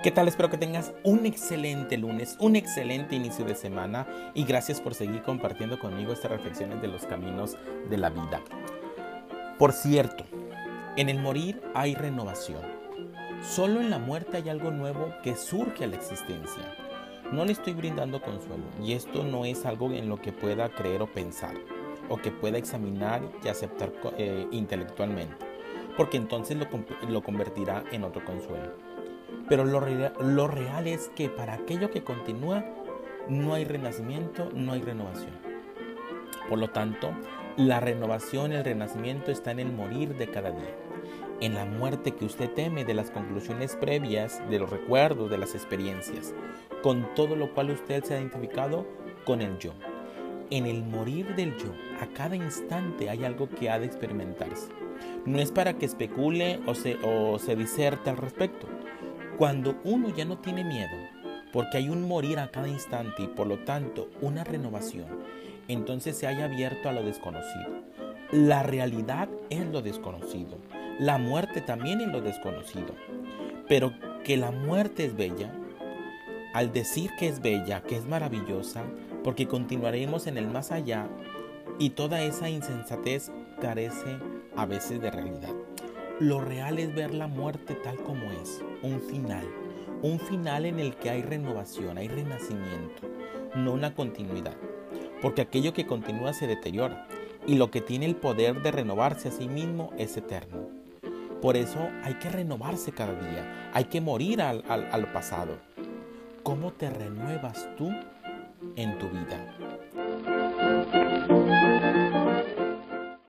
¿Qué tal? Espero que tengas un excelente lunes, un excelente inicio de semana y gracias por seguir compartiendo conmigo estas reflexiones de los caminos de la vida. Por cierto, en el morir hay renovación. Solo en la muerte hay algo nuevo que surge a la existencia. No le estoy brindando consuelo y esto no es algo en lo que pueda creer o pensar o que pueda examinar y aceptar eh, intelectualmente, porque entonces lo, lo convertirá en otro consuelo. Pero lo, real es que para aquello que continúa no hay renacimiento, no hay renovación. Por lo tanto, la renovación, el renacimiento está en el morir de cada día, en la muerte que usted teme de las conclusiones previas, de los recuerdos, de las experiencias, con todo lo cual usted se ha identificado con el yo. En el morir del yo, a cada instante hay algo que ha de experimentarse. No es para que especule o se, o se diserte al respecto, cuando uno ya no tiene miedo, porque hay un morir a cada instante y por lo tanto una renovación, entonces se haya abierto a lo desconocido. La realidad es lo desconocido, la muerte también es lo desconocido. Pero que la muerte es bella, al decir que es bella, que es maravillosa, porque continuaremos en el más allá y toda esa insensatez carece a veces de realidad. Lo real es ver la muerte tal como es, un final, un final en el que hay renovación, hay renacimiento, no una continuidad, porque aquello que continúa se deteriora y lo que tiene el poder de renovarse a sí mismo es eterno. Por eso hay que renovarse cada día, hay que morir al, pasado. ¿Cómo te renuevas tú en tu vida?